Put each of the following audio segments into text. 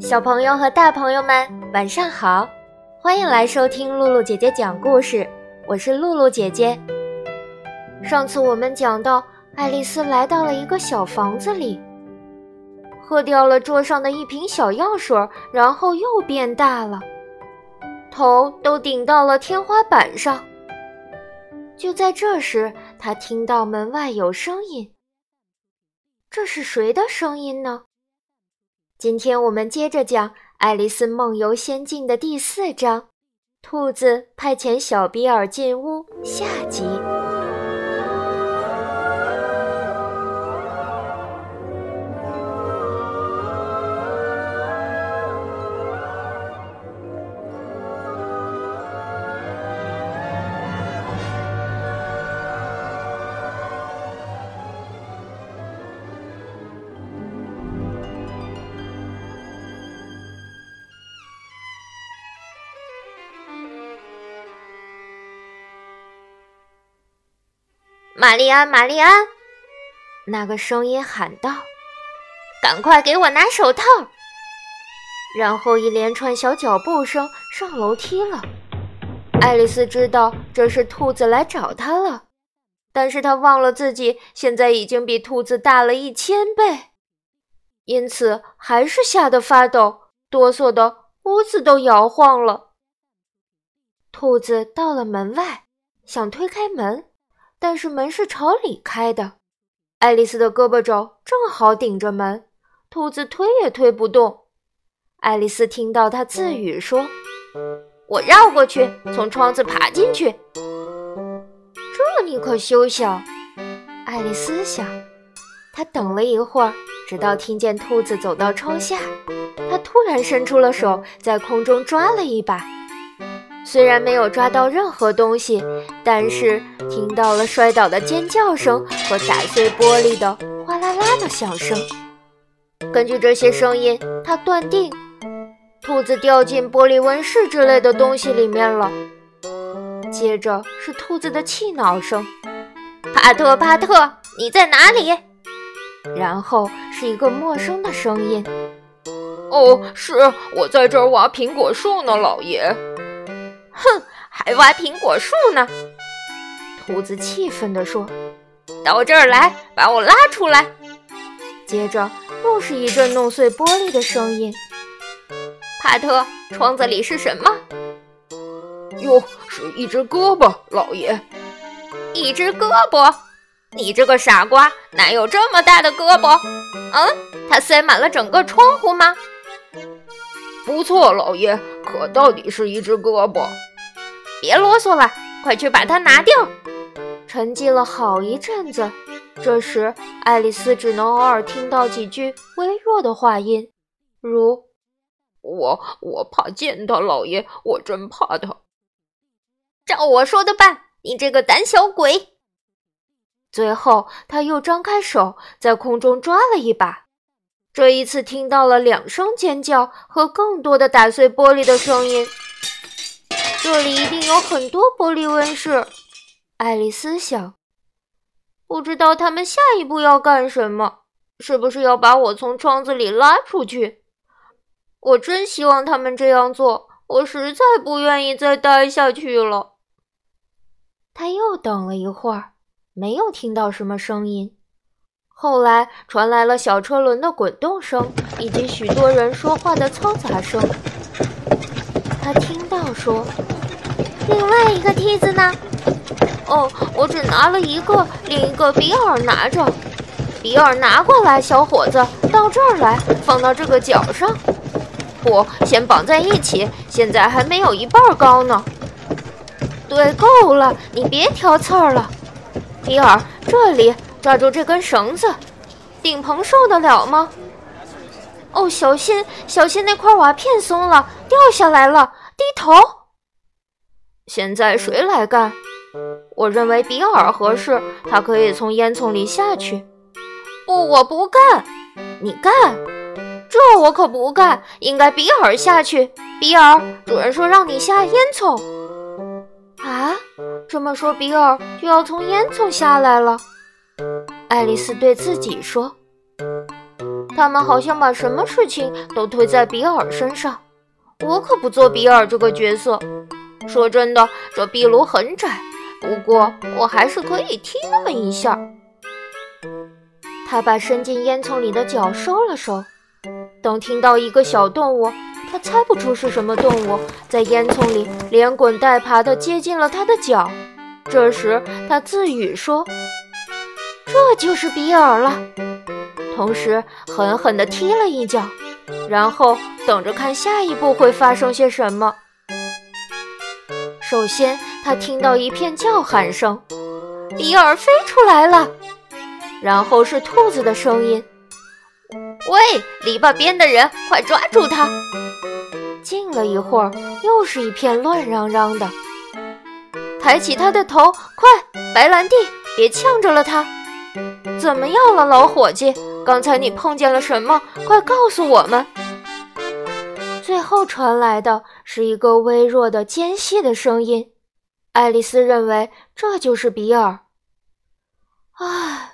小朋友和大朋友们，晚上好！欢迎来收听露露姐姐讲故事，我是露露姐姐。上次我们讲到，爱丽丝来到了一个小房子里，喝掉了桌上的一瓶小药水，然后又变大了，头都顶到了天花板上。就在这时，他听到门外有声音，这是谁的声音呢？今天我们接着讲《爱丽丝梦游仙境》的第四章，《兔子派遣小比尔进屋》下集。玛丽安，玛丽安，那个声音喊道：“赶快给我拿手套！”然后一连串小脚步声上楼梯了。爱丽丝知道这是兔子来找她了，但是她忘了自己现在已经比兔子大了一千倍，因此还是吓得发抖，哆嗦的屋子都摇晃了。兔子到了门外，想推开门。但是门是朝里开的，爱丽丝的胳膊肘正好顶着门，兔子推也推不动。爱丽丝听到他自语说：“我绕过去，从窗子爬进去。”这你可休想！爱丽丝想。她等了一会儿，直到听见兔子走到窗下，她突然伸出了手，在空中抓了一把。虽然没有抓到任何东西，但是听到了摔倒的尖叫声和打碎玻璃的哗啦啦的响声。根据这些声音，他断定兔子掉进玻璃温室之类的东西里面了。接着是兔子的气恼声：“帕特，帕特，你在哪里？”然后是一个陌生的声音：“哦，是我在这儿挖苹果树呢，老爷。”哼，还挖苹果树呢！兔子气愤地说：“到这儿来，把我拉出来！”接着又是一阵弄碎玻璃的声音。帕特，窗子里是什么？哟，是一只胳膊，老爷。一只胳膊？你这个傻瓜，哪有这么大的胳膊？嗯，它塞满了整个窗户吗？不错，老爷，可到底是一只胳膊。别啰嗦了，快去把它拿掉。沉寂了好一阵子，这时爱丽丝只能偶尔听到几句微弱的话音，如：“我我怕见到，老爷，我真怕他。”照我说的办，你这个胆小鬼。最后，他又张开手，在空中抓了一把。这一次听到了两声尖叫和更多的打碎玻璃的声音。这里一定有很多玻璃温室，爱丽丝想。不知道他们下一步要干什么？是不是要把我从窗子里拉出去？我真希望他们这样做。我实在不愿意再待下去了。他又等了一会儿，没有听到什么声音。后来传来了小车轮的滚动声，以及许多人说话的嘈杂声。他听到说：“另外一个梯子呢？”“哦，我只拿了一个，另一个比尔拿着。”“比尔拿过来，小伙子，到这儿来，放到这个角上。”“不，先绑在一起，现在还没有一半高呢。”“对，够了，你别挑刺儿了。”“比尔，这里。”抓住这根绳子，顶棚受得了吗？哦，小心，小心，那块瓦片松了，掉下来了。低头。现在谁来干？我认为比尔合适，他可以从烟囱里下去。不，我不干。你干。这我可不干，应该比尔下去。比尔，主人说让你下烟囱。啊，这么说比尔就要从烟囱下来了。爱丽丝对自己说：“他们好像把什么事情都推在比尔身上，我可不做比尔这个角色。说真的，这壁炉很窄，不过我还是可以踢那么一下。”他把伸进烟囱里的脚收了收，等听到一个小动物，他猜不出是什么动物，在烟囱里连滚带爬地接近了他的脚。这时他自语说：“这就是比尔了。”同时狠狠地踢了一脚，然后等着看下一步会发生些什么。首先，他听到一片叫喊声，比尔飞出来了。然后是兔子的声音：“喂，篱笆边的人，快抓住他！”静了一会儿，又是一片乱嚷嚷的。抬起他的头，快，白兰地，别呛着了他。怎么样了，老伙计？刚才你碰见了什么？快告诉我们。最后传来的是一个微弱的、尖细的声音。爱丽丝认为这就是比尔。唉。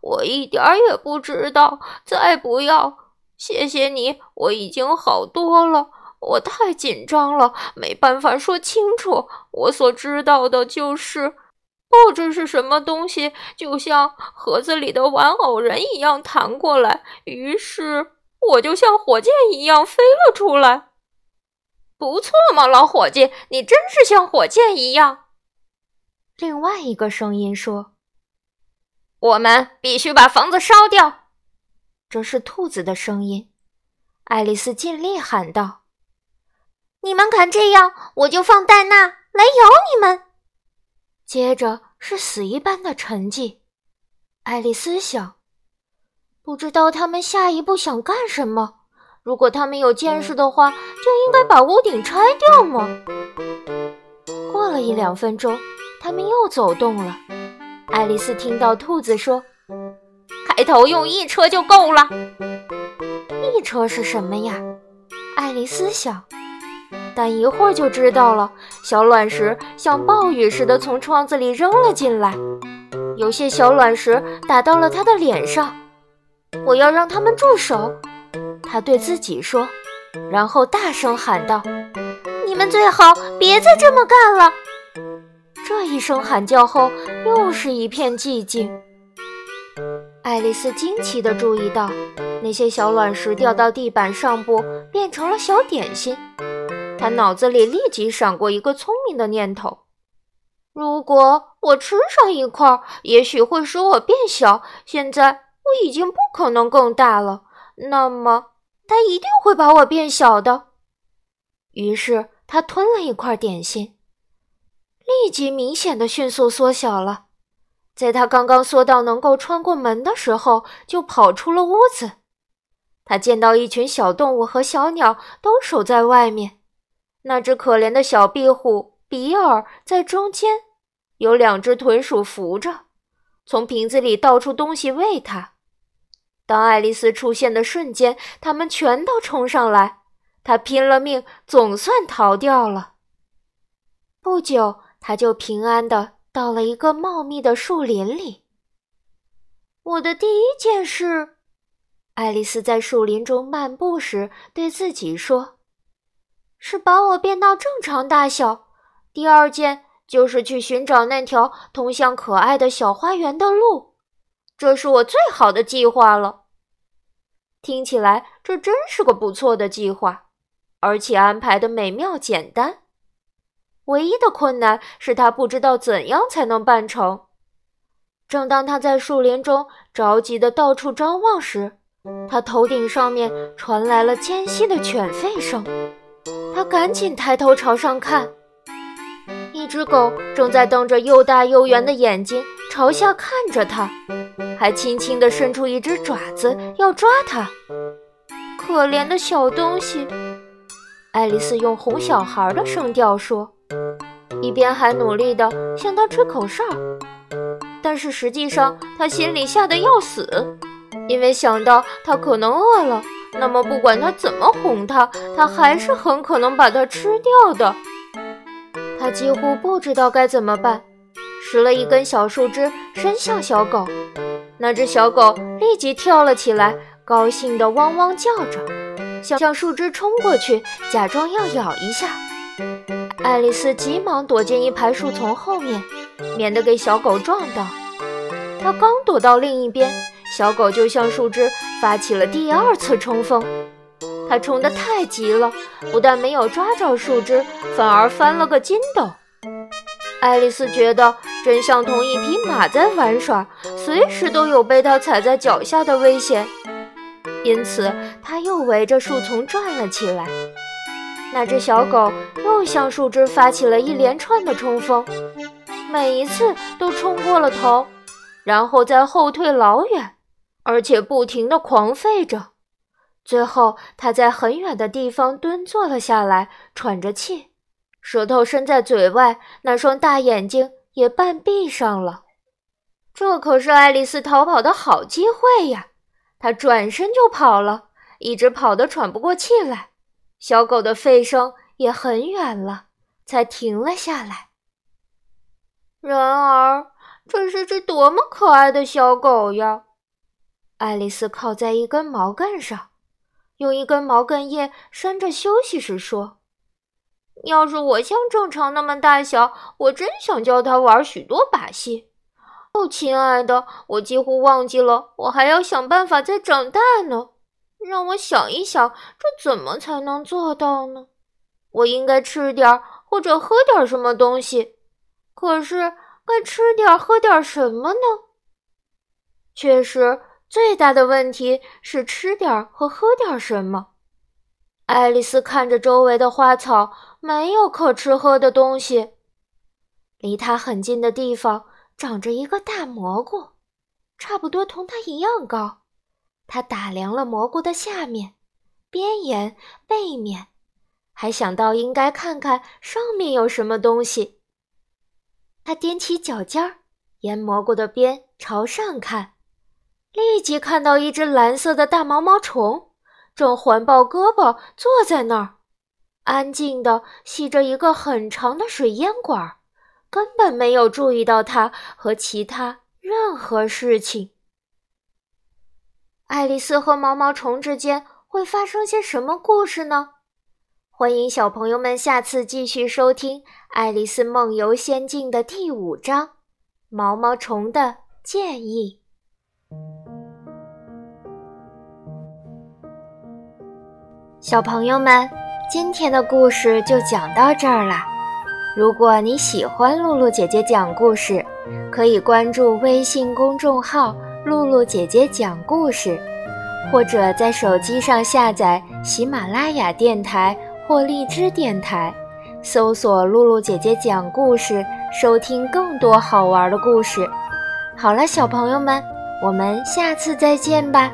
我一点儿也不知道，再不要！谢谢你，我已经好多了。我太紧张了，没办法说清楚。我所知道的就是，不知是什么东西，就像盒子里的玩偶人一样弹过来，于是我就像火箭一样飞了出来。不错嘛，老伙计，你真是像火箭一样。另外一个声音说。我们必须把房子烧掉。这是兔子的声音。爱丽丝尽力喊道：“你们敢这样，我就放戴娜来咬你们。”接着是死一般的沉寂。爱丽丝想：“不知道他们下一步想干什么。如果他们有见识的话，就应该把屋顶拆掉吗？”过了一两分钟，他们又走动了。爱丽丝听到兔子说：“开头用一车就够了。”一车是什么呀？爱丽丝想，但一会儿就知道了。小卵石像暴雨似的从窗子里扔了进来，有些小卵石打到了他的脸上。我要让他们住手，他对自己说，然后大声喊道：“你们最好别再这么干了。”这一声喊叫后，又是一片寂静。爱丽丝惊奇地注意到，那些小卵石掉到地板上部，变成了小点心。她脑子里立即闪过一个聪明的念头：如果我吃上一块，也许会使我变小。现在我已经不可能更大了，那么它一定会把我变小的。于是，他吞了一块点心。立即明显的迅速缩小了，在他刚刚缩到能够穿过门的时候，就跑出了屋子。他见到一群小动物和小鸟都守在外面，那只可怜的小壁虎比尔在中间，有两只豚鼠扶着，从瓶子里倒出东西喂它。当爱丽丝出现的瞬间，他们全都冲上来，她拼了命，总算逃掉了。不久。他就平安的到了一个茂密的树林里。我的第一件事，爱丽丝在树林中漫步时对自己说：“是把我变到正常大小。”第二件就是去寻找那条通向可爱的小花园的路。这是我最好的计划了。听起来这真是个不错的计划，而且安排的美妙简单。唯一的困难是他不知道怎样才能办成。正当他在树林中着急的到处张望时，他头顶上面传来了尖细的犬吠声。他赶紧抬头朝上看，一只狗正在瞪着又大又圆的眼睛朝下看着他，还轻轻地伸出一只爪子要抓他。可怜的小东西，爱丽丝用哄小孩的声调说。一边还努力地向他吹口哨，但是实际上他心里吓得要死，因为想到他可能饿了，那么不管他怎么哄它，它还是很可能把它吃掉的。他几乎不知道该怎么办，拾了一根小树枝伸向小狗，那只小狗立即跳了起来，高兴地汪汪叫着，想向树枝冲过去，假装要咬一下。爱丽丝急忙躲进一排树丛后面，免得给小狗撞到。她刚躲到另一边，小狗就向树枝发起了第二次冲锋。它冲得太急了，不但没有抓着树枝，反而翻了个筋斗。爱丽丝觉得真像同一匹马在玩耍，随时都有被它踩在脚下的危险。因此，她又围着树丛转了起来。那只小狗又向树枝发起了一连串的冲锋，每一次都冲过了头，然后再后退老远，而且不停地狂吠着。最后，它在很远的地方蹲坐了下来，喘着气，舌头伸在嘴外，那双大眼睛也半闭上了。这可是爱丽丝逃跑的好机会呀！她转身就跑了，一直跑得喘不过气来。小狗的吠声也很远了，才停了下来。然而，这是只多么可爱的小狗呀！爱丽丝靠在一根毛杆上，用一根毛杆叶扇着休息时说：“要是我像正常那么大小，我真想教他玩许多把戏。哦，亲爱的，我几乎忘记了，我还要想办法再长大呢。”让我想一想，这怎么才能做到呢？我应该吃点或者喝点什么东西，可是该吃点喝点什么呢？确实，最大的问题是吃点和喝点什么。爱丽丝看着周围的花草，没有可吃喝的东西。离她很近的地方长着一个大蘑菇，差不多同她一样高。他打量了蘑菇的下面、边沿、背面，还想到应该看看上面有什么东西。他踮起脚尖儿，沿蘑菇的边朝上看，立即看到一只蓝色的大毛毛虫，正环抱胳膊坐在那儿，安静地吸着一个很长的水烟管，根本没有注意到它和其他任何事情。爱丽丝和毛毛虫之间会发生些什么故事呢？欢迎小朋友们下次继续收听《爱丽丝梦游仙境》的第五章《毛毛虫的建议》。小朋友们，今天的故事就讲到这儿了。如果你喜欢露露姐姐讲故事，可以关注微信公众号。露露姐姐讲故事，或者在手机上下载喜马拉雅电台或荔枝电台，搜索“露露姐姐讲故事”，收听更多好玩的故事。好了，小朋友们，我们下次再见吧。